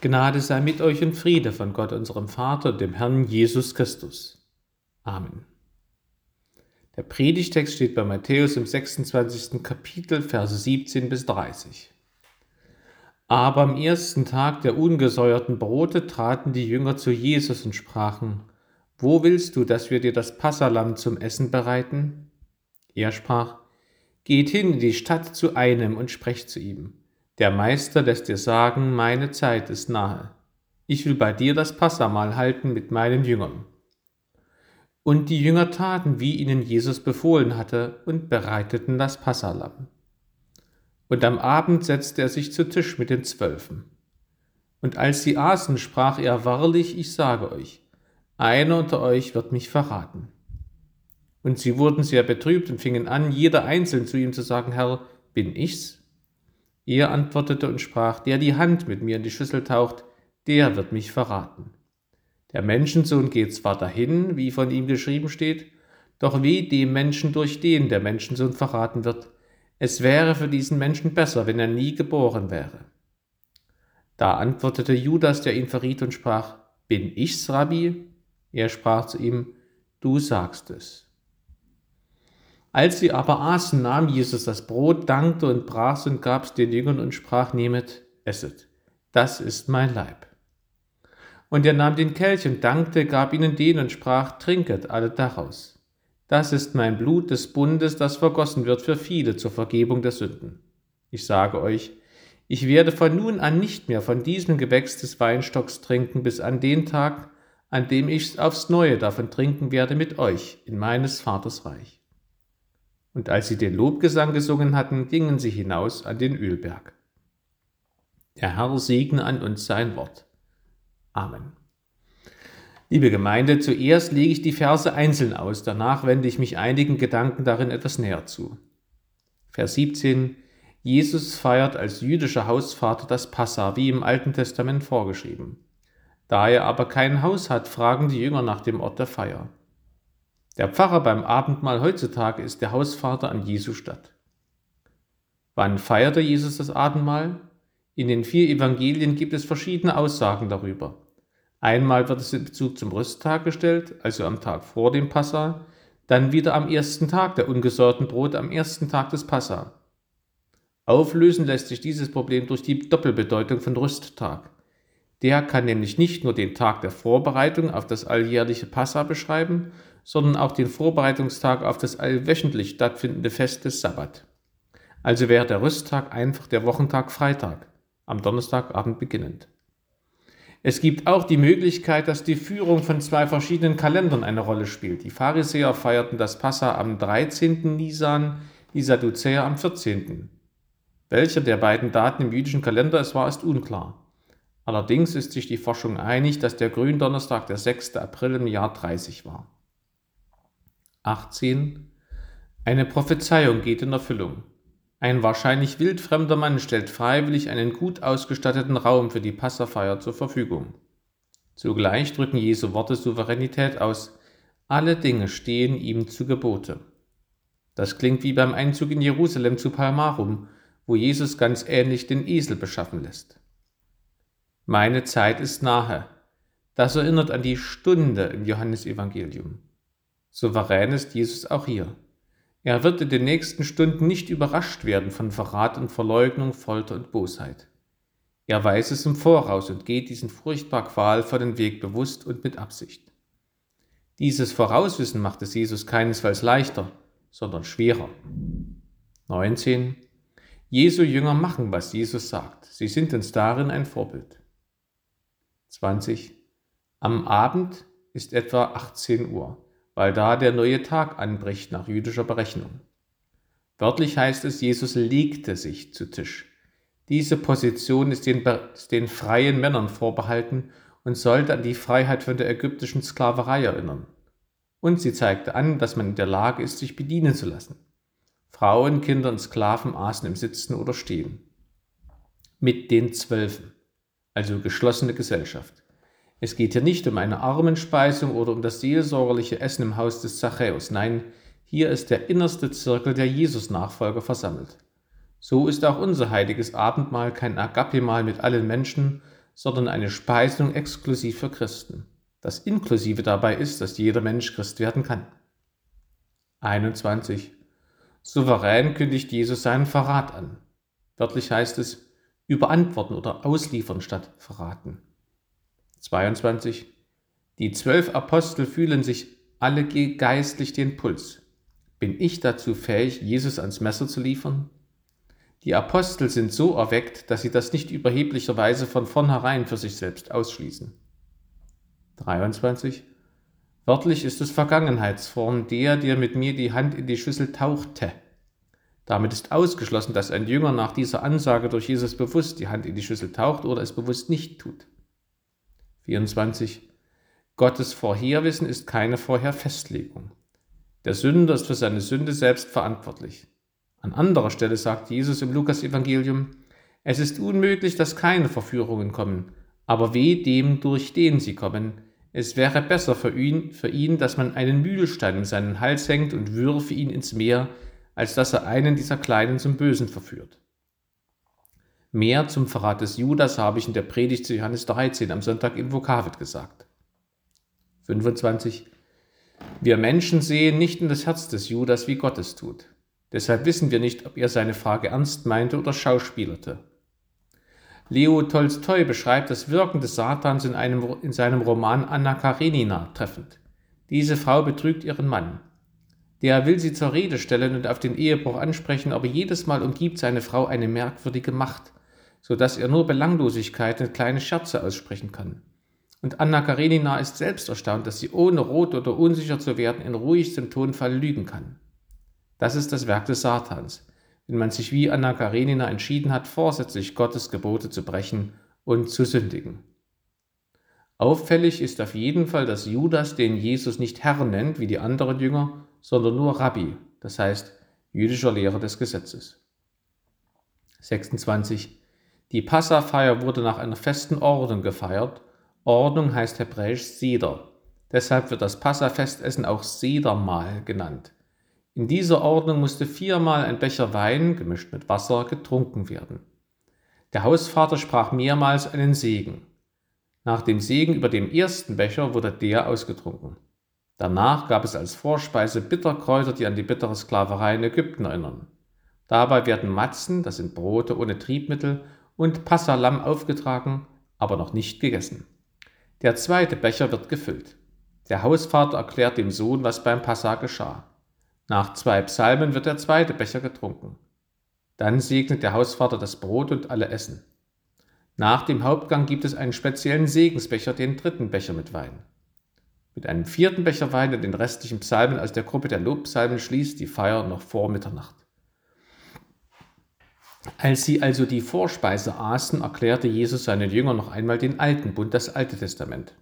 Gnade sei mit euch und Friede von Gott, unserem Vater dem Herrn Jesus Christus. Amen. Der Predigtext steht bei Matthäus im 26. Kapitel, Verse 17 bis 30. Aber am ersten Tag der ungesäuerten Brote traten die Jünger zu Jesus und sprachen, Wo willst du, dass wir dir das Passalam zum Essen bereiten? Er sprach, Geht hin in die Stadt zu einem und sprecht zu ihm. Der Meister lässt dir sagen, meine Zeit ist nahe. Ich will bei dir das Passamal halten mit meinen Jüngern. Und die Jünger taten, wie ihnen Jesus befohlen hatte, und bereiteten das Passalam. Und am Abend setzte er sich zu Tisch mit den Zwölfen. Und als sie aßen, sprach er wahrlich, ich sage euch, einer unter euch wird mich verraten. Und sie wurden sehr betrübt und fingen an, jeder einzeln zu ihm zu sagen, Herr, bin ich's? Er antwortete und sprach, der die Hand mit mir in die Schüssel taucht, der wird mich verraten. Der Menschensohn geht zwar dahin, wie von ihm geschrieben steht, doch weh dem Menschen, durch den der Menschensohn verraten wird. Es wäre für diesen Menschen besser, wenn er nie geboren wäre. Da antwortete Judas, der ihn verriet, und sprach, Bin ich's, Rabbi? Er sprach zu ihm, Du sagst es. Als sie aber aßen, nahm Jesus das Brot, dankte und brach's und gab's den Jüngern und sprach, nehmet, esset. Das ist mein Leib. Und er nahm den Kelch und dankte, gab ihnen den und sprach, trinket alle daraus. Das ist mein Blut des Bundes, das vergossen wird für viele zur Vergebung der Sünden. Ich sage euch, ich werde von nun an nicht mehr von diesem Gewächs des Weinstocks trinken, bis an den Tag, an dem ich aufs Neue davon trinken werde mit euch in meines Vaters Reich. Und als sie den Lobgesang gesungen hatten, gingen sie hinaus an den Ölberg. Der Herr segne an uns sein Wort. Amen. Liebe Gemeinde, zuerst lege ich die Verse einzeln aus, danach wende ich mich einigen Gedanken darin etwas näher zu. Vers 17 Jesus feiert als jüdischer Hausvater das Passa, wie im Alten Testament vorgeschrieben. Da er aber kein Haus hat, fragen die Jünger nach dem Ort der Feier. Der Pfarrer beim Abendmahl heutzutage ist der Hausvater an Jesu Stadt. Wann feierte Jesus das Abendmahl? In den vier Evangelien gibt es verschiedene Aussagen darüber. Einmal wird es in Bezug zum Rüsttag gestellt, also am Tag vor dem Passa, dann wieder am ersten Tag der ungesäuerten Brot, am ersten Tag des Passa. Auflösen lässt sich dieses Problem durch die Doppelbedeutung von Rüsttag. Der kann nämlich nicht nur den Tag der Vorbereitung auf das alljährliche Passa beschreiben, sondern auch den Vorbereitungstag auf das allwöchentlich stattfindende Fest des Sabbat. Also wäre der Rüsttag einfach der Wochentag Freitag, am Donnerstagabend beginnend. Es gibt auch die Möglichkeit, dass die Führung von zwei verschiedenen Kalendern eine Rolle spielt. Die Pharisäer feierten das Passa am 13. Nisan, die Sadduzäer am 14. Welcher der beiden Daten im jüdischen Kalender es war, ist unklar. Allerdings ist sich die Forschung einig, dass der Gründonnerstag der 6. April im Jahr 30 war. 18. Eine Prophezeiung geht in Erfüllung. Ein wahrscheinlich wildfremder Mann stellt freiwillig einen gut ausgestatteten Raum für die Passafeier zur Verfügung. Zugleich drücken Jesu Worte Souveränität aus. Alle Dinge stehen ihm zu Gebote. Das klingt wie beim Einzug in Jerusalem zu Palmarum, wo Jesus ganz ähnlich den Esel beschaffen lässt. Meine Zeit ist nahe. Das erinnert an die Stunde im Johannesevangelium. Souverän ist Jesus auch hier. Er wird in den nächsten Stunden nicht überrascht werden von Verrat und Verleugnung, Folter und Bosheit. Er weiß es im Voraus und geht diesen furchtbar qualvollen Weg bewusst und mit Absicht. Dieses Vorauswissen macht es Jesus keinesfalls leichter, sondern schwerer. 19. Jesu Jünger machen, was Jesus sagt. Sie sind uns darin ein Vorbild. 20. Am Abend ist etwa 18 Uhr weil da der neue Tag anbricht nach jüdischer Berechnung. Wörtlich heißt es, Jesus legte sich zu Tisch. Diese Position ist den, den freien Männern vorbehalten und sollte an die Freiheit von der ägyptischen Sklaverei erinnern. Und sie zeigte an, dass man in der Lage ist, sich bedienen zu lassen. Frauen, Kinder und Sklaven aßen im Sitzen oder Stehen. Mit den Zwölfen, also geschlossene Gesellschaft. Es geht hier nicht um eine Armenspeisung oder um das seelsorgerliche Essen im Haus des Zachäus. Nein, hier ist der innerste Zirkel der Jesus-Nachfolger versammelt. So ist auch unser heiliges Abendmahl kein Agape-Mahl mit allen Menschen, sondern eine Speisung exklusiv für Christen. Das Inklusive dabei ist, dass jeder Mensch Christ werden kann. 21. Souverän kündigt Jesus seinen Verrat an. Wörtlich heißt es, überantworten oder ausliefern statt verraten. 22. Die zwölf Apostel fühlen sich alle geistlich den Puls. Bin ich dazu fähig, Jesus ans Messer zu liefern? Die Apostel sind so erweckt, dass sie das nicht überheblicherweise von vornherein für sich selbst ausschließen. 23. Wörtlich ist es Vergangenheitsform der, der mit mir die Hand in die Schüssel tauchte. Damit ist ausgeschlossen, dass ein Jünger nach dieser Ansage durch Jesus bewusst die Hand in die Schüssel taucht oder es bewusst nicht tut. 24. Gottes Vorherwissen ist keine Vorherfestlegung. Der Sünder ist für seine Sünde selbst verantwortlich. An anderer Stelle sagt Jesus im Lukas-Evangelium, es ist unmöglich, dass keine Verführungen kommen, aber weh dem, durch den sie kommen. Es wäre besser für ihn, für ihn, dass man einen Mühlstein in seinen Hals hängt und würfe ihn ins Meer, als dass er einen dieser Kleinen zum Bösen verführt. Mehr zum Verrat des Judas habe ich in der Predigt zu Johannes 13 am Sonntag in Vokavit gesagt. 25. Wir Menschen sehen nicht in das Herz des Judas, wie Gott es tut. Deshalb wissen wir nicht, ob er seine Frage ernst meinte oder schauspielerte. Leo Tolstoi beschreibt das Wirken des Satans in, einem, in seinem Roman Anna Karenina treffend. Diese Frau betrügt ihren Mann. Der will sie zur Rede stellen und auf den Ehebruch ansprechen, aber jedes Mal umgibt seine Frau eine merkwürdige Macht, so dass er nur Belanglosigkeit und kleine Scherze aussprechen kann. Und Anna Karenina ist selbst erstaunt, dass sie ohne rot oder unsicher zu werden in ruhigstem Tonfall lügen kann. Das ist das Werk des Satans, wenn man sich wie Anna Karenina entschieden hat, vorsätzlich Gottes Gebote zu brechen und zu sündigen. Auffällig ist auf jeden Fall, dass Judas den Jesus nicht Herr nennt wie die anderen Jünger, sondern nur Rabbi, das heißt jüdischer Lehrer des Gesetzes. 26. Die Passafeier wurde nach einer festen Ordnung gefeiert. Ordnung heißt hebräisch Seder. Deshalb wird das Passafestessen auch Sedermahl genannt. In dieser Ordnung musste viermal ein Becher Wein, gemischt mit Wasser, getrunken werden. Der Hausvater sprach mehrmals einen Segen. Nach dem Segen über dem ersten Becher wurde der ausgetrunken. Danach gab es als Vorspeise Bitterkräuter, die an die bittere Sklaverei in Ägypten erinnern. Dabei werden Matzen, das sind Brote ohne Triebmittel, und Passalam aufgetragen, aber noch nicht gegessen. Der zweite Becher wird gefüllt. Der Hausvater erklärt dem Sohn, was beim Passa geschah. Nach zwei Psalmen wird der zweite Becher getrunken. Dann segnet der Hausvater das Brot und alle essen. Nach dem Hauptgang gibt es einen speziellen Segensbecher, den dritten Becher mit Wein. Mit einem vierten Becher Wein und den restlichen Psalmen aus der Gruppe der Lobpsalmen schließt die Feier noch vor Mitternacht. Als sie also die Vorspeise aßen, erklärte Jesus seinen Jüngern noch einmal den alten Bund, das Alte Testament.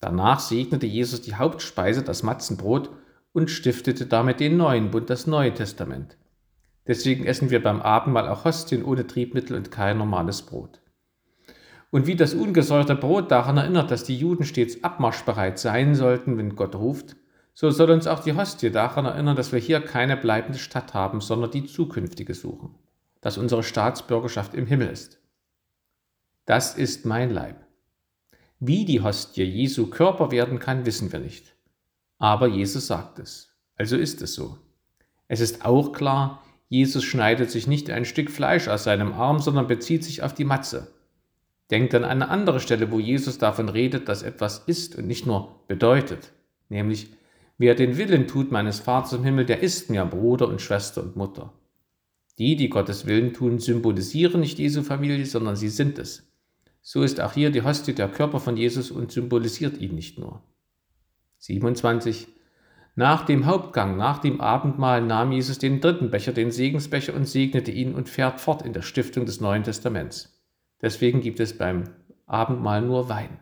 Danach segnete Jesus die Hauptspeise, das Matzenbrot, und stiftete damit den neuen Bund, das Neue Testament. Deswegen essen wir beim Abendmahl auch Hostien ohne Triebmittel und kein normales Brot. Und wie das ungesäuerte Brot daran erinnert, dass die Juden stets abmarschbereit sein sollten, wenn Gott ruft, so soll uns auch die Hostie daran erinnern, dass wir hier keine bleibende Stadt haben, sondern die zukünftige suchen, dass unsere Staatsbürgerschaft im Himmel ist. Das ist mein Leib. Wie die Hostie Jesu Körper werden kann, wissen wir nicht. Aber Jesus sagt es. Also ist es so. Es ist auch klar, Jesus schneidet sich nicht ein Stück Fleisch aus seinem Arm, sondern bezieht sich auf die Matze. Denkt an eine andere Stelle, wo Jesus davon redet, dass etwas ist und nicht nur bedeutet, nämlich wer den Willen tut meines Vaters im Himmel, der ist mir Bruder und Schwester und Mutter. Die, die Gottes Willen tun, symbolisieren nicht Jesu Familie, sondern sie sind es. So ist auch hier die Hostie der Körper von Jesus und symbolisiert ihn nicht nur. 27. Nach dem Hauptgang, nach dem Abendmahl nahm Jesus den dritten Becher, den Segensbecher, und segnete ihn und fährt fort in der Stiftung des Neuen Testaments. Deswegen gibt es beim Abendmahl nur Wein.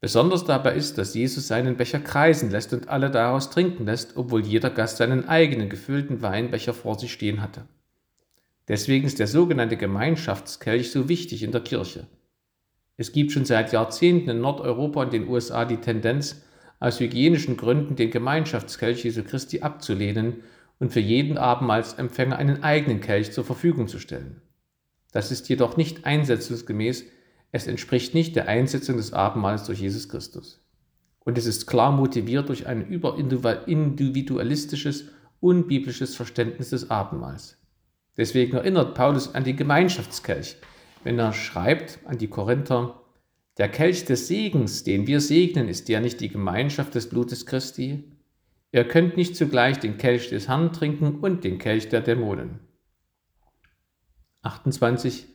Besonders dabei ist, dass Jesus seinen Becher kreisen lässt und alle daraus trinken lässt, obwohl jeder Gast seinen eigenen gefüllten Weinbecher vor sich stehen hatte. Deswegen ist der sogenannte Gemeinschaftskelch so wichtig in der Kirche. Es gibt schon seit Jahrzehnten in Nordeuropa und den USA die Tendenz, aus hygienischen Gründen den Gemeinschaftskelch Jesu Christi abzulehnen und für jeden Abendmahlsempfänger einen eigenen Kelch zur Verfügung zu stellen. Das ist jedoch nicht einsetzungsgemäß, Es entspricht nicht der Einsetzung des Abendmahls durch Jesus Christus. Und es ist klar motiviert durch ein überindividualistisches, unbiblisches Verständnis des Abendmahls. Deswegen erinnert Paulus an die Gemeinschaftskelch, wenn er schreibt an die Korinther, der Kelch des Segens, den wir segnen, ist ja nicht die Gemeinschaft des Blutes Christi. Ihr könnt nicht zugleich den Kelch des Herrn trinken und den Kelch der Dämonen. 28.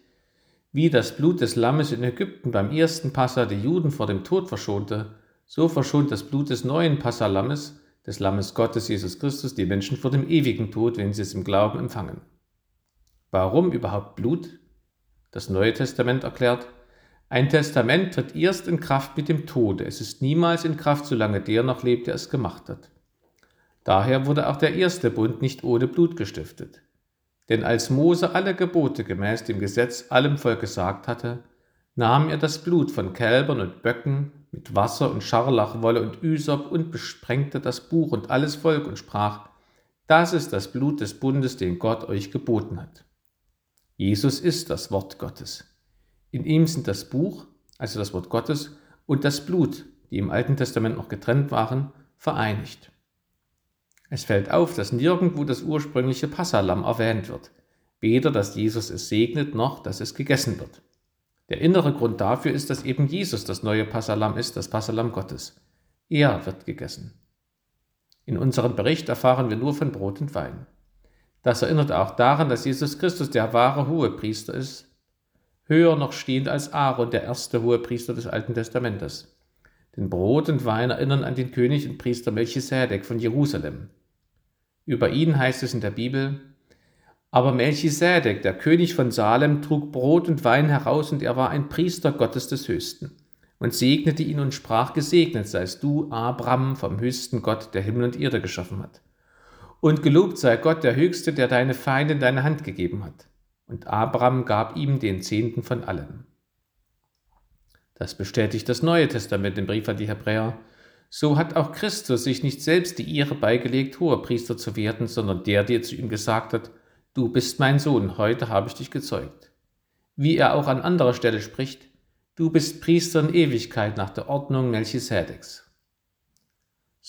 Wie das Blut des Lammes in Ägypten beim ersten Passa die Juden vor dem Tod verschonte, so verschont das Blut des neuen Passalammes, des Lammes Gottes Jesus Christus, die Menschen vor dem ewigen Tod, wenn sie es im Glauben empfangen. Warum überhaupt Blut? Das Neue Testament erklärt, ein Testament tritt erst in Kraft mit dem Tode. Es ist niemals in Kraft, solange der noch lebt, der es gemacht hat. Daher wurde auch der erste Bund nicht ohne Blut gestiftet. Denn als Mose alle Gebote gemäß dem Gesetz allem Volk gesagt hatte, nahm er das Blut von Kälbern und Böcken mit Wasser und Scharlachwolle und Üsop und besprengte das Buch und alles Volk und sprach, das ist das Blut des Bundes, den Gott euch geboten hat. Jesus ist das Wort Gottes. In ihm sind das Buch, also das Wort Gottes, und das Blut, die im Alten Testament noch getrennt waren, vereinigt. Es fällt auf, dass nirgendwo das ursprüngliche Passalam erwähnt wird, weder dass Jesus es segnet noch dass es gegessen wird. Der innere Grund dafür ist, dass eben Jesus das neue Passalam ist, das Passalam Gottes. Er wird gegessen. In unserem Bericht erfahren wir nur von Brot und Wein. Das erinnert auch daran, dass Jesus Christus der wahre Hohepriester ist, höher noch stehend als Aaron, der erste Hohepriester des Alten Testamentes. Denn Brot und Wein erinnern an den König und Priester Melchisedek von Jerusalem. Über ihn heißt es in der Bibel, aber Melchisedek, der König von Salem, trug Brot und Wein heraus und er war ein Priester Gottes des Höchsten und segnete ihn und sprach, gesegnet seist du, Abram, vom höchsten Gott, der Himmel und Erde geschaffen hat. Und gelobt sei Gott, der Höchste, der deine Feinde in deine Hand gegeben hat. Und Abram gab ihm den Zehnten von allem. Das bestätigt das Neue Testament im Brief an die Hebräer. So hat auch Christus sich nicht selbst die Ehre beigelegt, hoher Priester zu werden, sondern der, der zu ihm gesagt hat, du bist mein Sohn, heute habe ich dich gezeugt. Wie er auch an anderer Stelle spricht, du bist Priester in Ewigkeit nach der Ordnung Melchisedeks.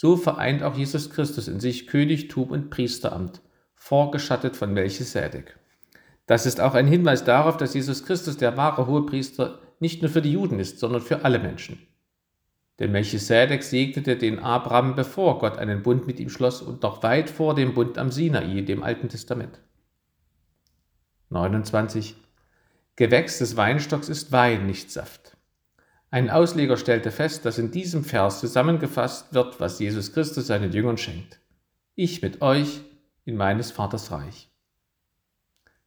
So vereint auch Jesus Christus in sich Königtum und Priesteramt, vorgeschattet von Melchisedek. Das ist auch ein Hinweis darauf, dass Jesus Christus der wahre Hohepriester nicht nur für die Juden ist, sondern für alle Menschen. Denn Melchisedek segnete den Abraham, bevor Gott einen Bund mit ihm schloss und noch weit vor dem Bund am Sinai, dem Alten Testament. 29. Gewächs des Weinstocks ist Wein, nicht Saft. Ein Ausleger stellte fest, dass in diesem Vers zusammengefasst wird, was Jesus Christus seinen Jüngern schenkt. Ich mit euch in meines Vaters Reich.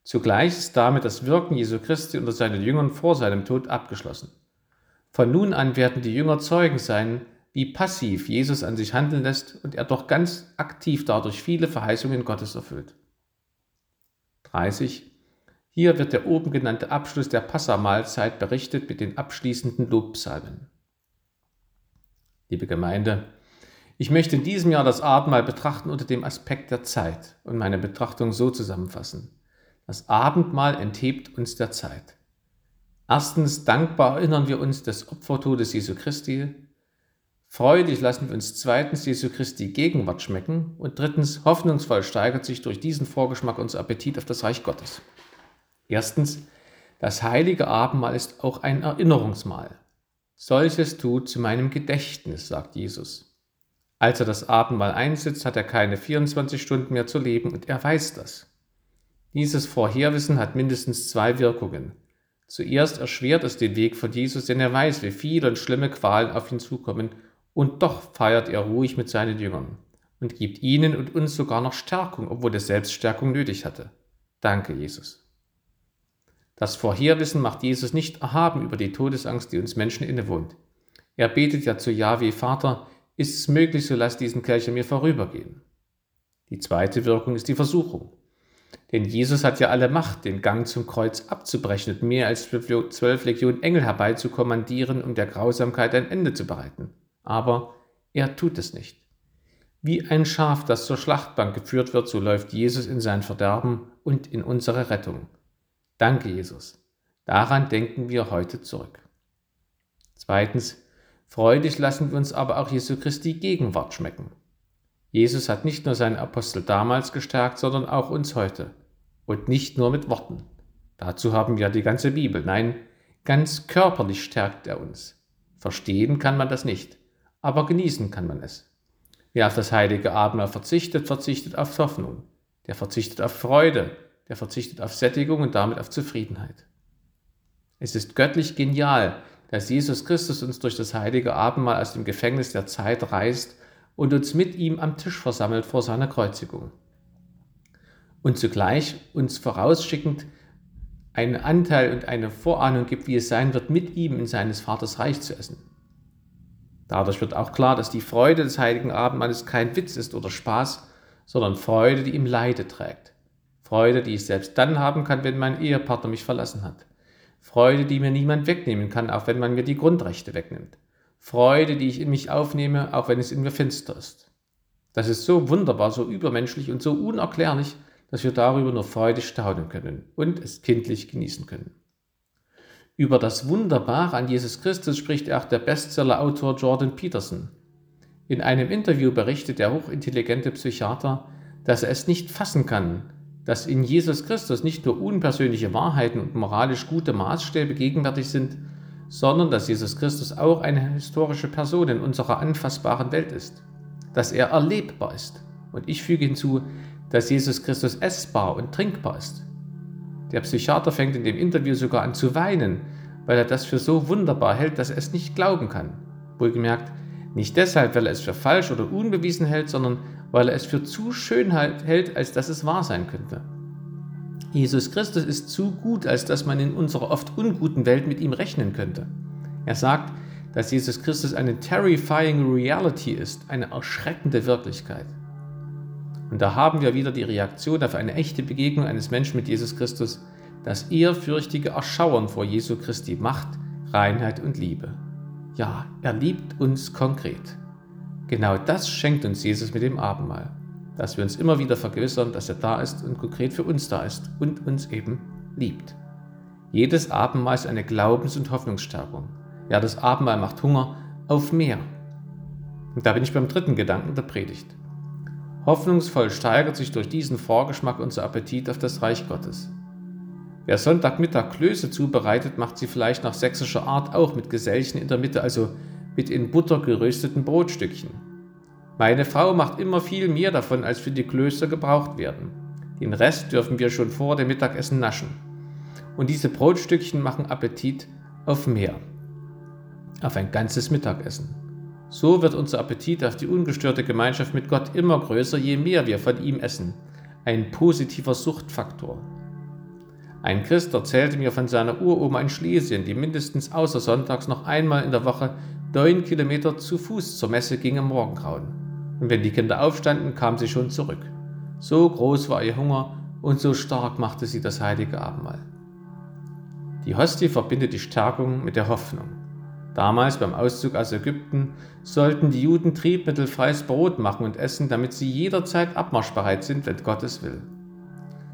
Zugleich ist damit das Wirken Jesu Christi unter seinen Jüngern vor seinem Tod abgeschlossen. Von nun an werden die Jünger Zeugen sein, wie passiv Jesus an sich handeln lässt und er doch ganz aktiv dadurch viele Verheißungen Gottes erfüllt. 30. Hier wird der oben genannte Abschluss der Passamahlzeit berichtet mit den abschließenden Lobpsalmen. Liebe Gemeinde, ich möchte in diesem Jahr das Abendmahl betrachten unter dem Aspekt der Zeit und meine Betrachtung so zusammenfassen. Das Abendmahl enthebt uns der Zeit. Erstens, dankbar erinnern wir uns des Opfertodes Jesu Christi. Freudig lassen wir uns zweitens Jesu Christi Gegenwart schmecken. Und drittens, hoffnungsvoll steigert sich durch diesen Vorgeschmack unser Appetit auf das Reich Gottes. Erstens, das heilige Abendmahl ist auch ein Erinnerungsmahl. Solches tut zu meinem Gedächtnis, sagt Jesus. Als er das Abendmahl einsetzt, hat er keine 24 Stunden mehr zu leben und er weiß das. Dieses Vorherwissen hat mindestens zwei Wirkungen. Zuerst erschwert es den Weg von Jesus, denn er weiß, wie viele und schlimme Qualen auf ihn zukommen, und doch feiert er ruhig mit seinen Jüngern und gibt ihnen und uns sogar noch Stärkung, obwohl er Selbststärkung nötig hatte. Danke, Jesus. Das Vorherwissen macht Jesus nicht erhaben über die Todesangst, die uns Menschen innewohnt. Er betet ja zu Yahweh, Vater, ist es möglich, so lass diesen Kelch an mir vorübergehen. Die zweite Wirkung ist die Versuchung. Denn Jesus hat ja alle Macht, den Gang zum Kreuz abzubrechen und mehr als zwölf Legionen Engel herbeizukommandieren, um der Grausamkeit ein Ende zu bereiten. Aber er tut es nicht. Wie ein Schaf, das zur Schlachtbank geführt wird, so läuft Jesus in sein Verderben und in unsere Rettung. Danke, Jesus. Daran denken wir heute zurück. Zweitens, freudig lassen wir uns aber auch Jesu Christi Gegenwart schmecken. Jesus hat nicht nur seinen Apostel damals gestärkt, sondern auch uns heute. Und nicht nur mit Worten. Dazu haben wir die ganze Bibel. Nein, ganz körperlich stärkt er uns. Verstehen kann man das nicht, aber genießen kann man es. Wer auf das heilige Abendmahl verzichtet, verzichtet auf Hoffnung. Der verzichtet auf Freude, der verzichtet auf Sättigung und damit auf Zufriedenheit. Es ist göttlich genial, dass Jesus Christus uns durch das heilige Abendmahl aus dem Gefängnis der Zeit reißt und uns mit ihm am Tisch versammelt vor seiner Kreuzigung. Und zugleich uns vorausschickend einen Anteil und eine Vorahnung gibt, wie es sein wird, mit ihm in seines Vaters Reich zu essen. Dadurch wird auch klar, dass die Freude des heiligen Abendmahles kein Witz ist oder Spaß, sondern Freude, die ihm Leide trägt. Freude, die ich selbst dann haben kann, wenn mein Ehepartner mich verlassen hat. Freude, die mir niemand wegnehmen kann, auch wenn man mir die Grundrechte wegnimmt. Freude, die ich in mich aufnehme, auch wenn es in mir finster ist. Das ist so wunderbar, so übermenschlich und so unerklärlich, dass wir darüber nur freudig staunen können und es kindlich genießen können. Über das Wunderbare an Jesus Christus spricht auch der Bestsellerautor Jordan Peterson. In einem Interview berichtet der hochintelligente Psychiater, dass er es nicht fassen kann, dass in Jesus Christus nicht nur unpersönliche Wahrheiten und moralisch gute Maßstäbe gegenwärtig sind, sondern dass Jesus Christus auch eine historische Person in unserer anfassbaren Welt ist, dass er erlebbar ist. Und ich füge hinzu, dass Jesus Christus essbar und trinkbar ist. Der Psychiater fängt in dem Interview sogar an zu weinen, weil er das für so wunderbar hält, dass er es nicht glauben kann. Wohlgemerkt, nicht deshalb, weil er es für falsch oder unbewiesen hält, sondern weil er es für zu schön hält, als dass es wahr sein könnte. Jesus Christus ist zu gut, als dass man in unserer oft unguten Welt mit ihm rechnen könnte. Er sagt, dass Jesus Christus eine terrifying reality ist, eine erschreckende Wirklichkeit. Und da haben wir wieder die Reaktion auf eine echte Begegnung eines Menschen mit Jesus Christus, das ehrfürchtige Erschauern vor Jesu Christi Macht, Reinheit und Liebe. Ja, er liebt uns konkret. Genau das schenkt uns Jesus mit dem Abendmahl, dass wir uns immer wieder vergewissern, dass er da ist und konkret für uns da ist und uns eben liebt. Jedes Abendmahl ist eine Glaubens- und Hoffnungsstärkung. Ja, das Abendmahl macht Hunger auf mehr. Und da bin ich beim dritten Gedanken der Predigt. Hoffnungsvoll steigert sich durch diesen Vorgeschmack unser Appetit auf das Reich Gottes. Wer Sonntagmittag Klöße zubereitet, macht sie vielleicht nach sächsischer Art auch mit Gesellchen in der Mitte, also mit in Butter gerösteten Brotstückchen. Meine Frau macht immer viel mehr davon, als für die Klöße gebraucht werden. Den Rest dürfen wir schon vor dem Mittagessen naschen. Und diese Brotstückchen machen Appetit auf mehr. Auf ein ganzes Mittagessen. So wird unser Appetit auf die ungestörte Gemeinschaft mit Gott immer größer, je mehr wir von ihm essen. Ein positiver Suchtfaktor. Ein Christ erzählte mir von seiner Uroma in Schlesien, die mindestens außer Sonntags noch einmal in der Woche neun Kilometer zu Fuß zur Messe ging im Morgengrauen. Und wenn die Kinder aufstanden, kam sie schon zurück. So groß war ihr Hunger und so stark machte sie das heilige Abendmahl. Die Hostie verbindet die Stärkung mit der Hoffnung. Damals beim Auszug aus Ägypten sollten die Juden triebmittelfreies Brot machen und essen, damit sie jederzeit abmarschbereit sind, wenn Gott es will.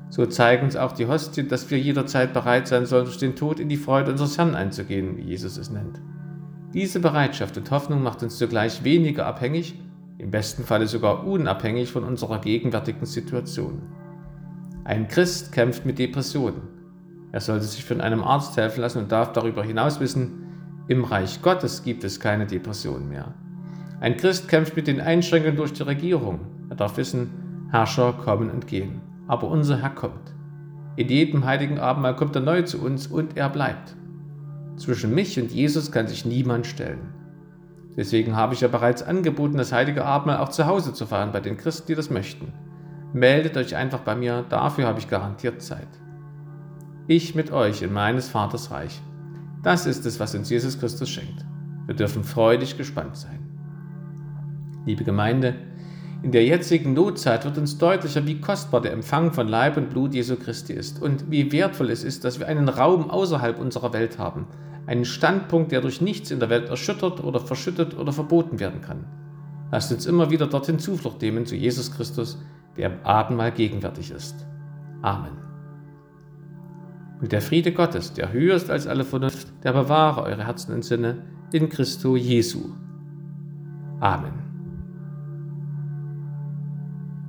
So zeigen uns auch die Hostien, dass wir jederzeit bereit sein sollen, durch den Tod in die Freude unseres Herrn einzugehen, wie Jesus es nennt. Diese Bereitschaft und Hoffnung macht uns zugleich weniger abhängig, im besten Falle sogar unabhängig von unserer gegenwärtigen Situation. Ein Christ kämpft mit Depressionen. Er sollte sich von einem Arzt helfen lassen und darf darüber hinaus wissen, im Reich Gottes gibt es keine Depression mehr. Ein Christ kämpft mit den Einschränkungen durch die Regierung. Er darf wissen, Herrscher kommen und gehen. Aber unser Herr kommt. In jedem heiligen Abendmahl kommt er neu zu uns und er bleibt. Zwischen mich und Jesus kann sich niemand stellen. Deswegen habe ich ja bereits angeboten, das heilige Abendmahl auch zu Hause zu feiern bei den Christen, die das möchten. Meldet euch einfach bei mir, dafür habe ich garantiert Zeit. Ich mit euch in meines Vaters Reich. Das ist es, was uns Jesus Christus schenkt. Wir dürfen freudig gespannt sein. Liebe Gemeinde, in der jetzigen Notzeit wird uns deutlicher, wie kostbar der Empfang von Leib und Blut Jesu Christi ist und wie wertvoll es ist, dass wir einen Raum außerhalb unserer Welt haben, einen Standpunkt, der durch nichts in der Welt erschüttert oder verschüttet oder verboten werden kann. Lasst uns immer wieder dorthin Zuflucht nehmen zu Jesus Christus, der im Abendmahl gegenwärtig ist. Amen. Und der Friede Gottes, der höher ist als alle Vernunft, der bewahre eure Herzen und Sinne in Christo Jesu. Amen.